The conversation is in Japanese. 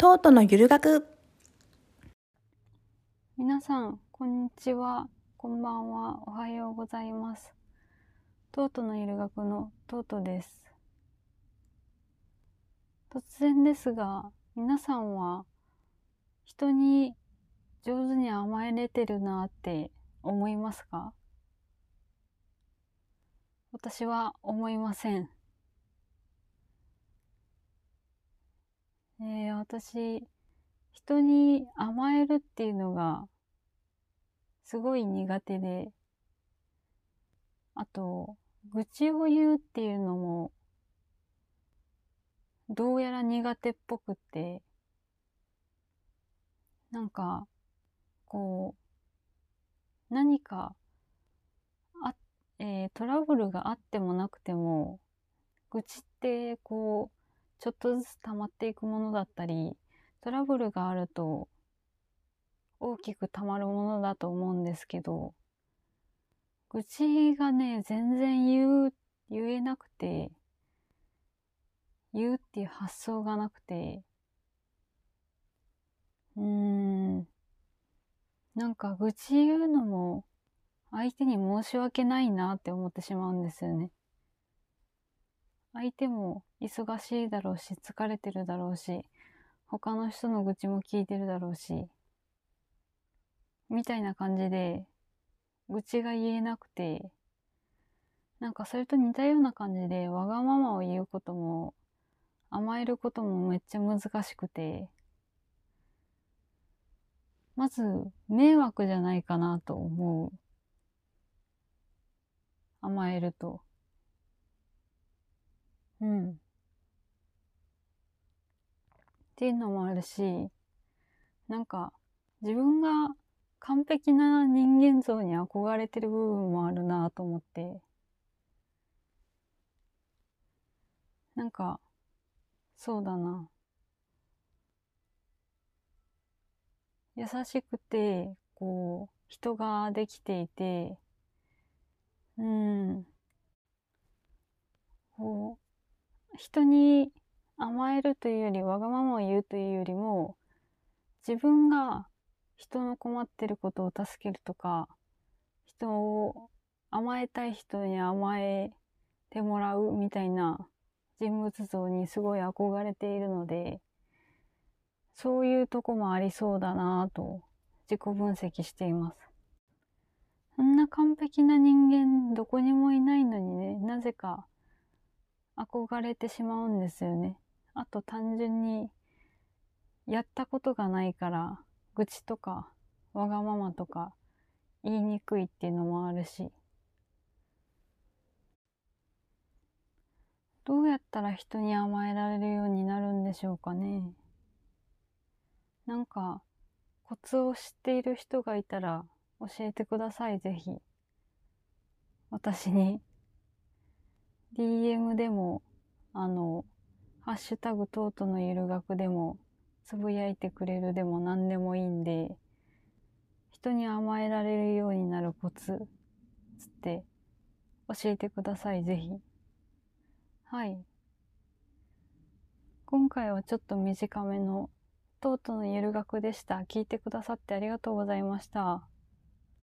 トートのゆる学皆さん、こんにちは。こんばんは。おはようございます。トートのゆる学のトートです。突然ですが、皆さんは人に上手に甘えれてるなって思いますか？私は思いません。えー、私、人に甘えるっていうのがすごい苦手で、あと、愚痴を言うっていうのもどうやら苦手っぽくて、なんか、こう、何か、あ、えートラブルがあってもなくても、愚痴ってこう、ちょっとずつ溜まっていくものだったり、トラブルがあると大きく溜まるものだと思うんですけど、愚痴がね、全然言う、言えなくて、言うっていう発想がなくて、うーん、なんか愚痴言うのも相手に申し訳ないなって思ってしまうんですよね。相手も忙しいだろうし、疲れてるだろうし、他の人の愚痴も聞いてるだろうし、みたいな感じで、愚痴が言えなくて、なんかそれと似たような感じで、わがままを言うことも、甘えることもめっちゃ難しくて、まず、迷惑じゃないかなと思う。甘えると。うん。っていうのもあるし、なんか、自分が完璧な人間像に憧れてる部分もあるなと思って、なんか、そうだな。優しくて、こう、人ができていて、うん、こう、人に甘えるというより、わがままを言うというよりも、自分が人の困ってることを助けるとか、人を甘えたい人に甘えてもらうみたいな人物像にすごい憧れているので、そういうとこもありそうだなぁと自己分析しています。そんな完璧な人間どこにもいないのにね、なぜか憧れてしまうんですよね。あと単純にやったことがないから愚痴とかわがままとか言いにくいっていうのもあるし。どうやったら人に甘えられるようになるんでしょうかね。なんかコツを知っている人がいたら教えてくださいぜひ。私に。DM でもあのハッシュタグトートのゆる学でもつぶやいてくれるでも何でもいいんで人に甘えられるようになるコツつって教えてくださいぜひ。はい。今回はちょっと短めのトートのゆる学でした。聞いてくださってありがとうございました。